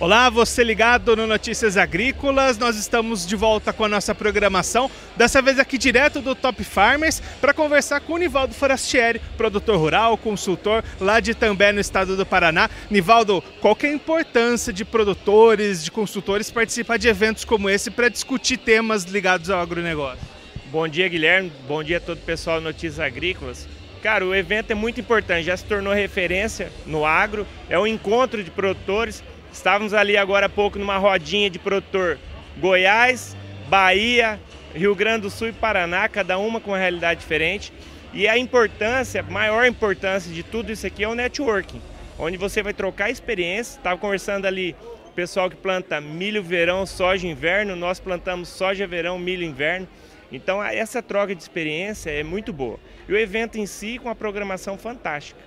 Olá, você ligado no Notícias Agrícolas. Nós estamos de volta com a nossa programação, dessa vez aqui direto do Top Farmers, para conversar com o Nivaldo Forastieri, produtor rural, consultor lá de També, no estado do Paraná. Nivaldo, qual que é a importância de produtores, de consultores participar de eventos como esse para discutir temas ligados ao agronegócio? Bom dia, Guilherme. Bom dia a todo o pessoal do Notícias Agrícolas. Cara, o evento é muito importante, já se tornou referência no agro, é um encontro de produtores Estávamos ali agora há pouco numa rodinha de produtor Goiás, Bahia, Rio Grande do Sul e Paraná, cada uma com uma realidade diferente. E a importância, maior importância de tudo isso aqui é o networking, onde você vai trocar experiência. Estava conversando ali o pessoal que planta milho verão, soja inverno, nós plantamos soja verão, milho inverno. Então essa troca de experiência é muito boa. E o evento em si com a programação fantástica.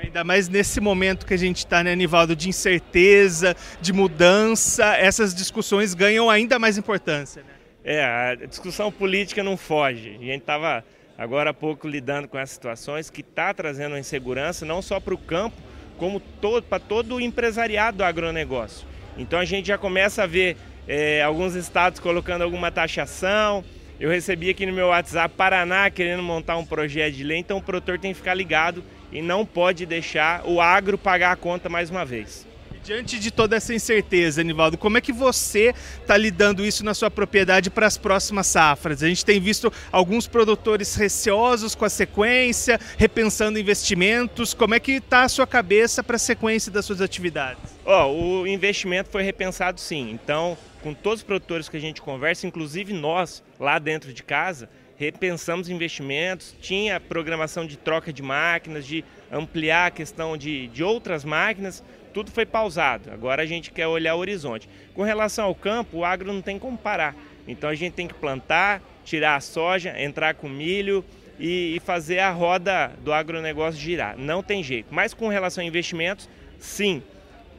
Ainda mais nesse momento que a gente está, né, Nivaldo, de incerteza, de mudança, essas discussões ganham ainda mais importância. Né? É, a discussão política não foge. A gente estava agora há pouco lidando com essas situações que está trazendo insegurança não só para o campo, como todo, para todo o empresariado do agronegócio. Então a gente já começa a ver é, alguns estados colocando alguma taxação. Eu recebi aqui no meu WhatsApp Paraná querendo montar um projeto de lei, então o produtor tem que ficar ligado e não pode deixar o agro pagar a conta mais uma vez. Diante de toda essa incerteza, Anivaldo, como é que você está lidando isso na sua propriedade para as próximas safras? A gente tem visto alguns produtores receosos com a sequência, repensando investimentos. Como é que está a sua cabeça para a sequência das suas atividades? Oh, o investimento foi repensado sim. Então, com todos os produtores que a gente conversa, inclusive nós lá dentro de casa, repensamos investimentos, tinha programação de troca de máquinas, de ampliar a questão de, de outras máquinas, tudo foi pausado. Agora a gente quer olhar o horizonte. Com relação ao campo, o agro não tem como parar. Então a gente tem que plantar, tirar a soja, entrar com milho e, e fazer a roda do agronegócio girar. Não tem jeito. Mas com relação a investimentos, sim,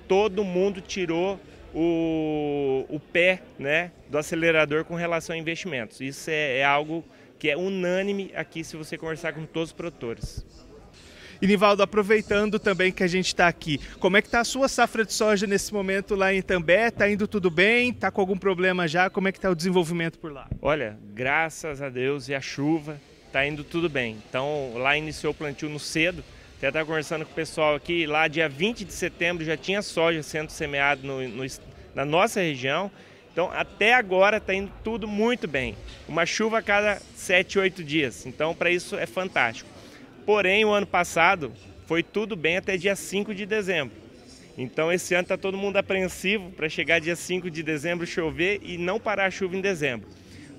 todo mundo tirou o, o pé né, do acelerador com relação a investimentos. Isso é, é algo que é unânime aqui se você conversar com todos os produtores. E Nivaldo, aproveitando também que a gente está aqui, como é que está a sua safra de soja nesse momento lá em També? Está indo tudo bem? Está com algum problema já? Como é que está o desenvolvimento por lá? Olha, graças a Deus e a chuva, está indo tudo bem. Então lá iniciou o plantio no cedo. Até estava conversando com o pessoal aqui, lá dia 20 de setembro já tinha soja sendo semeado no, no, na nossa região então, até agora está indo tudo muito bem. Uma chuva a cada 7, 8 dias. Então, para isso é fantástico. Porém, o ano passado foi tudo bem até dia 5 de dezembro. Então, esse ano está todo mundo apreensivo para chegar dia 5 de dezembro chover e não parar a chuva em dezembro.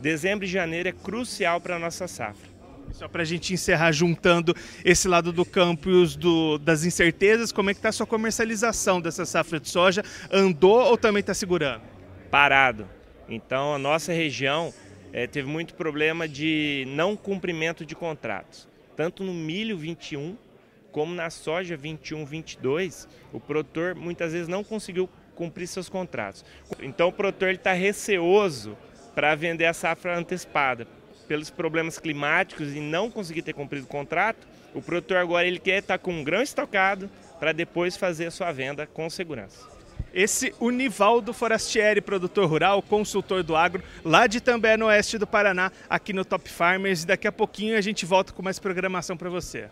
Dezembro e janeiro é crucial para a nossa safra. Só para a gente encerrar juntando esse lado do campo e os do, das incertezas, como é que está a sua comercialização dessa safra de soja? Andou ou também está segurando? Parado. Então a nossa região é, teve muito problema de não cumprimento de contratos. Tanto no milho 21 como na soja 21, 22, o produtor muitas vezes não conseguiu cumprir seus contratos. Então o produtor está receoso para vender a safra antecipada. Pelos problemas climáticos e não conseguir ter cumprido o contrato, o produtor agora ele quer estar tá com um grão estocado para depois fazer a sua venda com segurança. Esse Univaldo Forastieri, produtor rural, consultor do agro, lá de També, no oeste do Paraná, aqui no Top Farmers. Daqui a pouquinho a gente volta com mais programação para você.